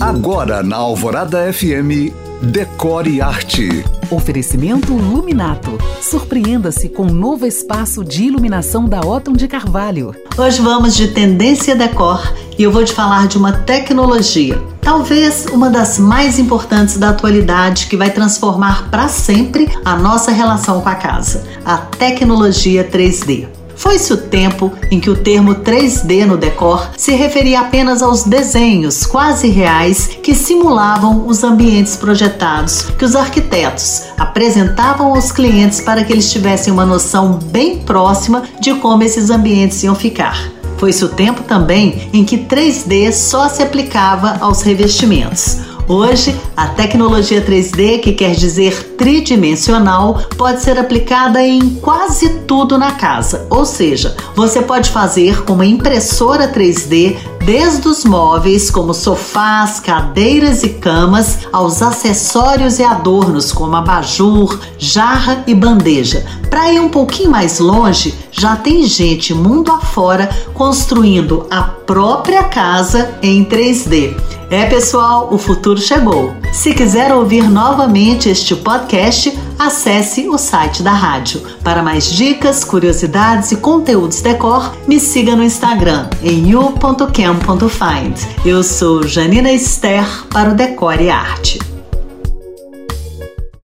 Agora na Alvorada FM, Decore Arte. Oferecimento Luminato. Surpreenda-se com um novo espaço de iluminação da Otton de Carvalho. Hoje vamos de tendência decor e eu vou te falar de uma tecnologia, talvez uma das mais importantes da atualidade que vai transformar para sempre a nossa relação com a casa, a tecnologia 3D. Foi-se o tempo em que o termo 3D no decor se referia apenas aos desenhos quase reais que simulavam os ambientes projetados que os arquitetos apresentavam aos clientes para que eles tivessem uma noção bem próxima de como esses ambientes iam ficar. Foi-se o tempo também em que 3D só se aplicava aos revestimentos. Hoje, a tecnologia 3D, que quer dizer tridimensional, pode ser aplicada em quase tudo na casa. Ou seja, você pode fazer com uma impressora 3D desde os móveis, como sofás, cadeiras e camas, aos acessórios e adornos, como abajur, jarra e bandeja. Para ir um pouquinho mais longe, já tem gente mundo afora construindo a própria casa em 3D. É, pessoal, o futuro chegou. Se quiser ouvir novamente este podcast, acesse o site da rádio. Para mais dicas, curiosidades e conteúdos decor, me siga no Instagram em you.cam.find. Eu sou Janina Esther para o Decore e Arte.